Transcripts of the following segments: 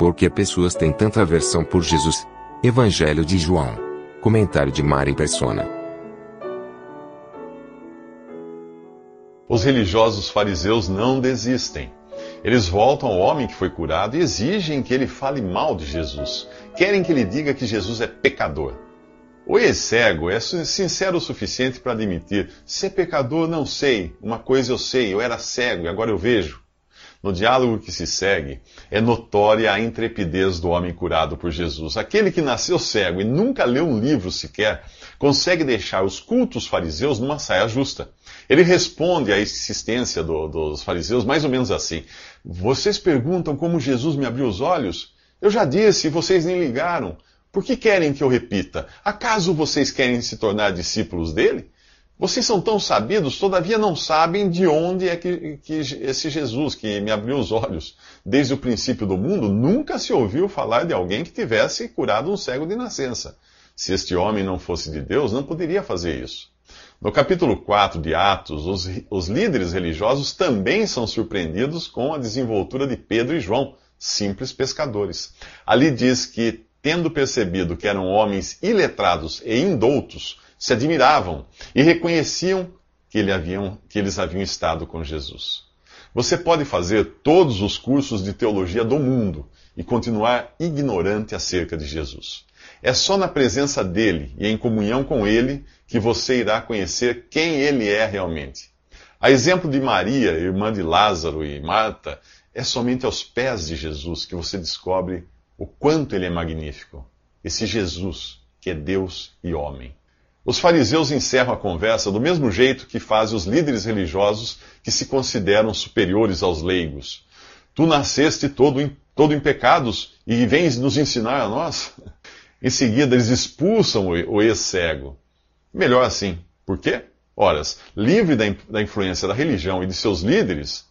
Por que pessoas têm tanta aversão por Jesus? Evangelho de João. Comentário de Mari Persona. Os religiosos fariseus não desistem. Eles voltam ao homem que foi curado e exigem que ele fale mal de Jesus. Querem que ele diga que Jesus é pecador. O ex-cego é sincero o suficiente para admitir: ser pecador não sei, uma coisa eu sei, eu era cego e agora eu vejo. No diálogo que se segue, é notória a intrepidez do homem curado por Jesus. Aquele que nasceu cego e nunca leu um livro sequer, consegue deixar os cultos fariseus numa saia justa. Ele responde à insistência do, dos fariseus mais ou menos assim: Vocês perguntam como Jesus me abriu os olhos? Eu já disse vocês nem ligaram. Por que querem que eu repita? Acaso vocês querem se tornar discípulos dele? Vocês são tão sabidos, todavia não sabem de onde é que, que, esse Jesus que me abriu os olhos desde o princípio do mundo nunca se ouviu falar de alguém que tivesse curado um cego de nascença. Se este homem não fosse de Deus, não poderia fazer isso. No capítulo 4 de Atos, os, os líderes religiosos também são surpreendidos com a desenvoltura de Pedro e João, simples pescadores. Ali diz que, tendo percebido que eram homens iletrados e indoutos, se admiravam e reconheciam que, ele haviam, que eles haviam estado com Jesus. Você pode fazer todos os cursos de teologia do mundo e continuar ignorante acerca de Jesus. É só na presença dele e em comunhão com ele que você irá conhecer quem ele é realmente. A exemplo de Maria, irmã de Lázaro e Marta, é somente aos pés de Jesus que você descobre o quanto ele é magnífico. Esse Jesus, que é Deus e homem. Os fariseus encerram a conversa do mesmo jeito que fazem os líderes religiosos que se consideram superiores aos leigos. Tu nasceste todo em, todo em pecados e vens nos ensinar a nós? Em seguida, eles expulsam o ex-cego. Melhor assim. Por quê? Ora, livre da, da influência da religião e de seus líderes,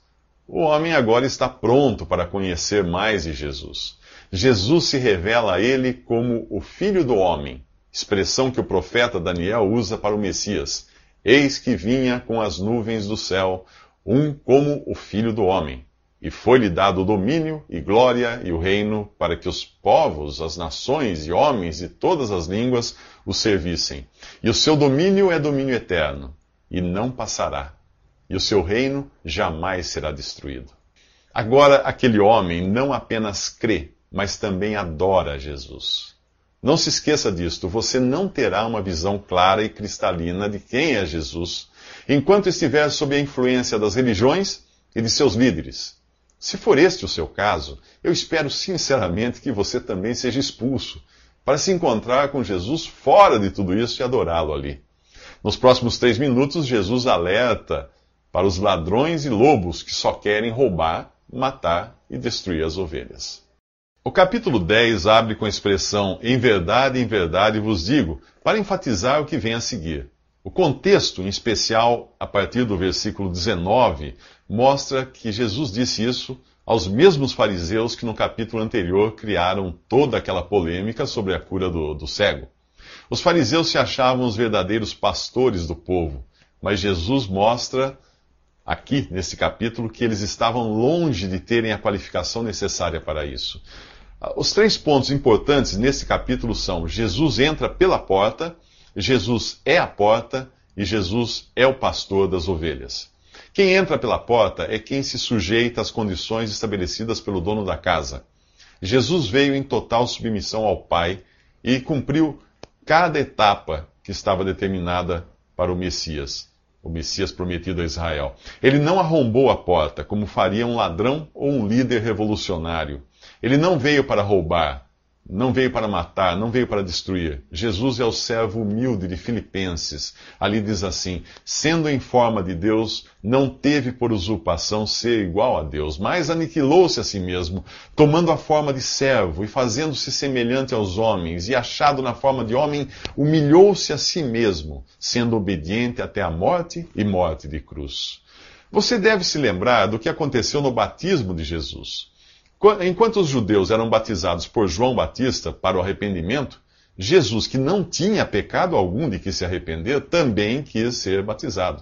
o homem agora está pronto para conhecer mais de Jesus. Jesus se revela a ele como o Filho do Homem expressão que o profeta Daniel usa para o Messias. Eis que vinha com as nuvens do céu, um como o filho do homem. E foi-lhe dado o domínio e glória e o reino para que os povos, as nações e homens de todas as línguas o servissem. E o seu domínio é domínio eterno, e não passará. E o seu reino jamais será destruído. Agora, aquele homem não apenas crê, mas também adora Jesus. Não se esqueça disto, você não terá uma visão clara e cristalina de quem é Jesus, enquanto estiver sob a influência das religiões e de seus líderes. Se for este o seu caso, eu espero sinceramente que você também seja expulso, para se encontrar com Jesus fora de tudo isso e adorá-lo ali. Nos próximos três minutos, Jesus alerta para os ladrões e lobos que só querem roubar, matar e destruir as ovelhas. O capítulo 10 abre com a expressão em verdade, em verdade vos digo, para enfatizar o que vem a seguir. O contexto, em especial a partir do versículo 19, mostra que Jesus disse isso aos mesmos fariseus que no capítulo anterior criaram toda aquela polêmica sobre a cura do, do cego. Os fariseus se achavam os verdadeiros pastores do povo, mas Jesus mostra aqui nesse capítulo que eles estavam longe de terem a qualificação necessária para isso. Os três pontos importantes nesse capítulo são: Jesus entra pela porta, Jesus é a porta e Jesus é o pastor das ovelhas. Quem entra pela porta é quem se sujeita às condições estabelecidas pelo dono da casa. Jesus veio em total submissão ao Pai e cumpriu cada etapa que estava determinada para o Messias o Messias prometido a Israel. Ele não arrombou a porta, como faria um ladrão ou um líder revolucionário. Ele não veio para roubar, não veio para matar, não veio para destruir. Jesus é o servo humilde de Filipenses. Ali diz assim: sendo em forma de Deus, não teve por usurpação ser igual a Deus, mas aniquilou-se a si mesmo, tomando a forma de servo e fazendo-se semelhante aos homens, e achado na forma de homem, humilhou-se a si mesmo, sendo obediente até a morte e morte de cruz. Você deve se lembrar do que aconteceu no batismo de Jesus. Enquanto os judeus eram batizados por João Batista para o arrependimento, Jesus, que não tinha pecado algum de que se arrepender, também quis ser batizado.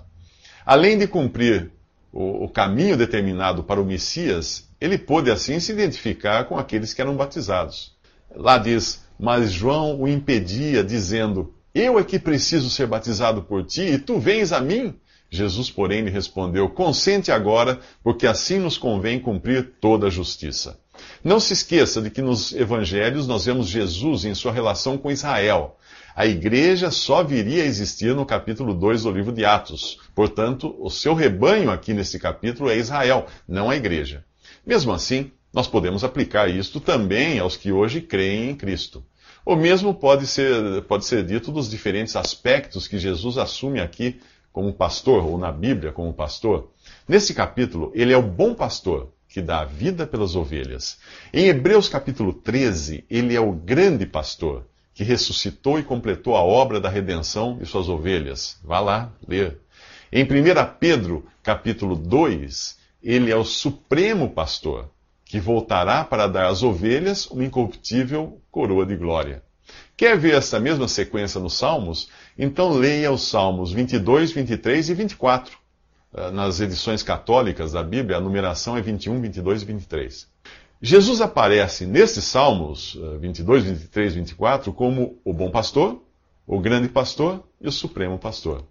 Além de cumprir o, caminho determinado para o Messias, ele pôde assim se identificar com aqueles que eram batizados. Lá diz: Mas João o impedia, dizendo: Eu é que preciso ser batizado por ti, e tu vens a mim? Jesus, porém, lhe respondeu: Consente agora, porque assim nos convém cumprir toda a justiça. Não se esqueça de que nos evangelhos nós vemos Jesus em sua relação com Israel. A igreja só viria a existir no capítulo 2 do livro de Atos. Portanto, o seu rebanho aqui nesse capítulo é Israel, não a igreja. Mesmo assim, nós podemos aplicar isto também aos que hoje creem em Cristo. O mesmo pode ser, pode ser dito dos diferentes aspectos que Jesus assume aqui como pastor, ou na Bíblia como pastor. Nesse capítulo, ele é o bom pastor que dá a vida pelas ovelhas. Em Hebreus capítulo 13, ele é o grande pastor que ressuscitou e completou a obra da redenção de suas ovelhas. Vá lá ler. Em 1 Pedro capítulo 2, ele é o supremo pastor que voltará para dar às ovelhas uma incorruptível coroa de glória. Quer ver essa mesma sequência nos Salmos? Então leia os Salmos 22, 23 e 24. Eh, nas edições católicas da Bíblia, a numeração é 21, 22 e 23. Jesus aparece nesses Salmos 22, 23 e 24 como o bom pastor, o grande pastor e o supremo pastor.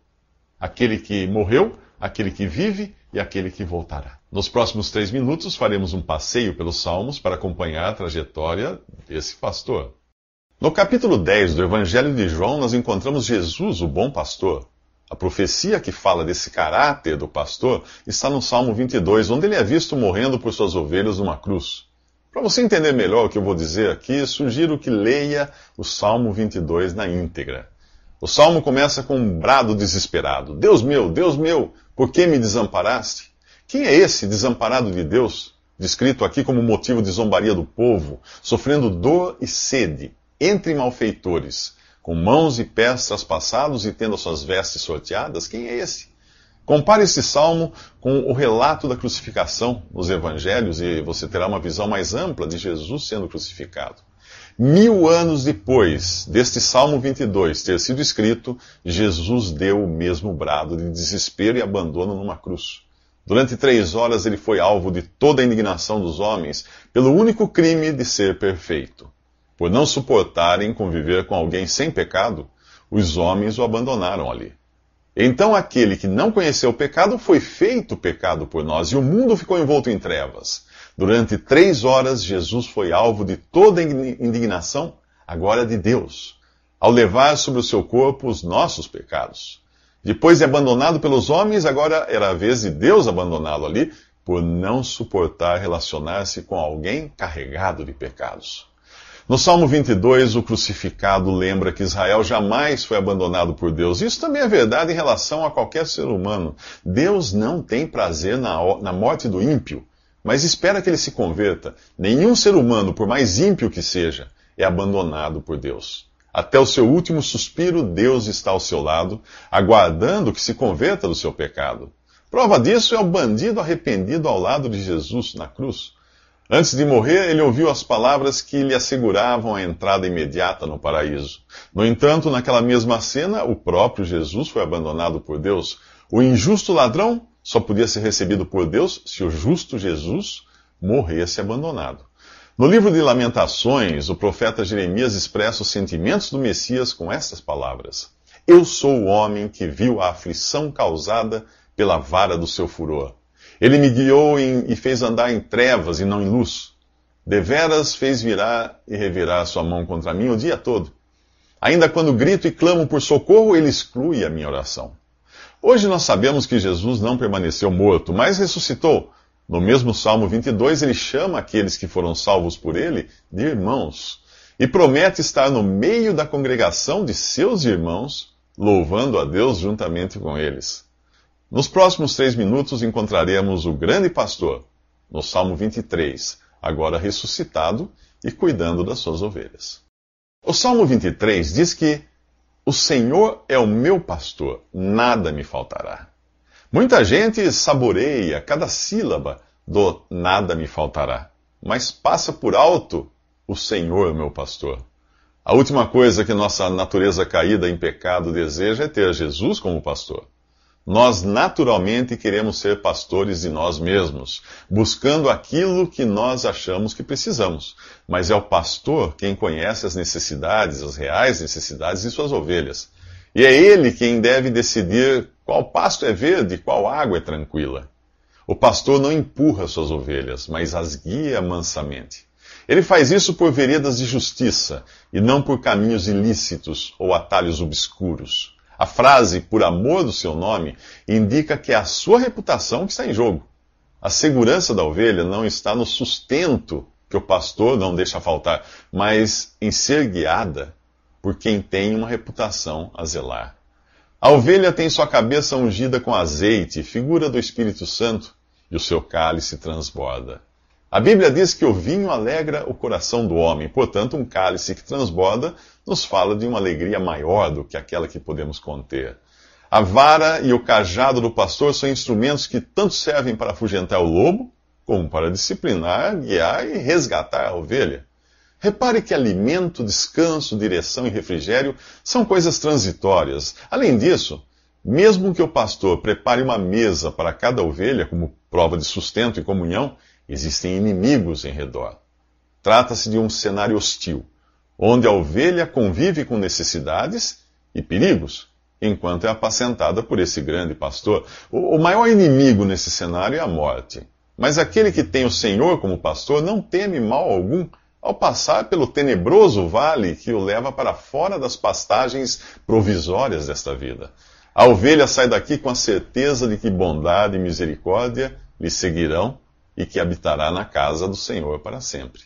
Aquele que morreu, aquele que vive e aquele que voltará. Nos próximos três minutos faremos um passeio pelos Salmos para acompanhar a trajetória desse pastor. No capítulo 10 do Evangelho de João, nós encontramos Jesus, o bom pastor. A profecia que fala desse caráter do pastor está no Salmo 22, onde ele é visto morrendo por suas ovelhas numa cruz. Para você entender melhor o que eu vou dizer aqui, sugiro que leia o Salmo 22 na íntegra. O salmo começa com um brado desesperado: Deus meu, Deus meu, por que me desamparaste? Quem é esse desamparado de Deus, descrito aqui como motivo de zombaria do povo, sofrendo dor e sede? Entre malfeitores, com mãos e pés traspassados e tendo as suas vestes sorteadas? Quem é esse? Compare esse salmo com o relato da crucificação nos evangelhos e você terá uma visão mais ampla de Jesus sendo crucificado. Mil anos depois deste Salmo 22 ter sido escrito, Jesus deu o mesmo brado de desespero e abandono numa cruz. Durante três horas ele foi alvo de toda a indignação dos homens pelo único crime de ser perfeito. Por não suportarem conviver com alguém sem pecado, os homens o abandonaram ali. Então aquele que não conheceu o pecado foi feito pecado por nós, e o mundo ficou envolto em trevas. Durante três horas, Jesus foi alvo de toda indignação, agora de Deus, ao levar sobre o seu corpo os nossos pecados. Depois de abandonado pelos homens, agora era a vez de Deus abandoná-lo ali, por não suportar relacionar-se com alguém carregado de pecados. No Salmo 22, o crucificado lembra que Israel jamais foi abandonado por Deus. Isso também é verdade em relação a qualquer ser humano. Deus não tem prazer na, morte do ímpio, mas espera que ele se converta. Nenhum ser humano, por mais ímpio que seja, é abandonado por Deus. Até o seu último suspiro, Deus está ao seu lado, aguardando que se converta do seu pecado. Prova disso é o bandido arrependido ao lado de Jesus na cruz. Antes de morrer, ele ouviu as palavras que lhe asseguravam a entrada imediata no paraíso. No entanto, naquela mesma cena, o próprio Jesus foi abandonado por Deus. O injusto ladrão só podia ser recebido por Deus se o justo Jesus morresse abandonado. No livro de Lamentações, o profeta Jeremias expressa os sentimentos do Messias com estas palavras: Eu sou o homem que viu a aflição causada pela vara do seu furor. Ele me guiou em, e fez andar em trevas e não em luz. Deveras fez virar e revirar sua mão contra mim o dia todo. Ainda quando grito e clamo por socorro, ele exclui a minha oração. Hoje nós sabemos que Jesus não permaneceu morto, mas ressuscitou. No mesmo Salmo 22, ele chama aqueles que foram salvos por ele de irmãos. e promete estar no meio da congregação de seus irmãos, louvando a Deus juntamente com eles. Nos próximos três minutos encontraremos o grande pastor, no Salmo 23, agora ressuscitado e cuidando das suas ovelhas. O Salmo 23 diz que o Senhor é o meu pastor, nada me faltará. Muita gente saboreia cada sílaba do nada me faltará, mas passa por alto o Senhor, meu pastor. A última coisa que nossa natureza caída em pecado deseja é ter Jesus como pastor. Nós naturalmente queremos ser pastores de nós mesmos, buscando aquilo que nós achamos que precisamos. Mas é o pastor quem conhece as necessidades, as reais necessidades de suas ovelhas. E é ele quem deve decidir qual pasto é verde qual água é tranquila. O pastor não empurra suas ovelhas, mas as guia mansamente. Ele faz isso por veredas de justiça e não por caminhos ilícitos ou atalhos obscuros. A frase, por amor do seu nome, indica que é a sua reputação que está em jogo. A segurança da ovelha não está no sustento que o pastor não deixa faltar, mas em ser guiada por quem tem uma reputação a zelar. A ovelha tem sua cabeça ungida com azeite, figura do Espírito Santo, e o seu cálice transborda. A Bíblia diz que o vinho alegra o coração do homem, portanto, um cálice que transborda nos fala de uma alegria maior do que aquela que podemos conter. A vara e o cajado do pastor são instrumentos que tanto servem para afugentar o lobo, como para disciplinar, guiar e resgatar a ovelha. Repare que alimento, descanso, direção e refrigério são coisas transitórias. Além disso, mesmo que o pastor prepare uma mesa para cada ovelha como prova de sustento e comunhão, existem inimigos em redor. Trata-se de um cenário hostil, onde a ovelha convive com necessidades e perigos, enquanto é apacentada por esse grande pastor. O, maior inimigo nesse cenário é a morte. Mas aquele que tem o Senhor como pastor não teme mal algum ao passar pelo tenebroso vale que o leva para fora das pastagens provisórias desta vida. A ovelha sai daqui com a certeza de que bondade e misericórdia lhe seguirão e que habitará na casa do Senhor para sempre.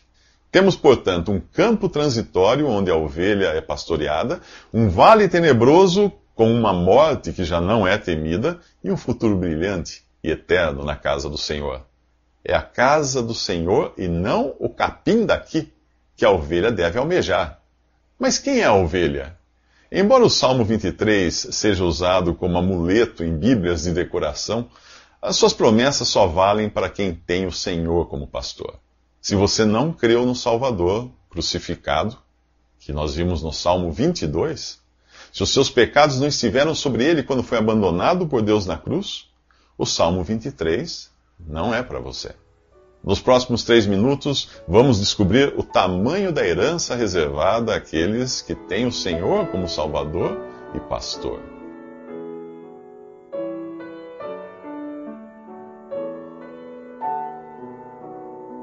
Temos, portanto, um campo transitório onde a ovelha é pastoreada, um vale tenebroso com uma morte que já não é temida e um futuro brilhante e eterno na casa do Senhor. É a casa do Senhor e não o capim daqui que a ovelha deve almejar. Mas quem é a ovelha? Embora o Salmo 23 seja usado como amuleto em Bíblias de decoração, as suas promessas só valem para quem tem o Senhor como pastor. Se você não creu no Salvador crucificado, que nós vimos no Salmo 22, se os seus pecados não estiveram sobre ele quando foi abandonado por Deus na cruz, o Salmo 23 não é para você. Nos próximos três minutos, vamos descobrir o tamanho da herança reservada àqueles que têm o Senhor como Salvador e Pastor.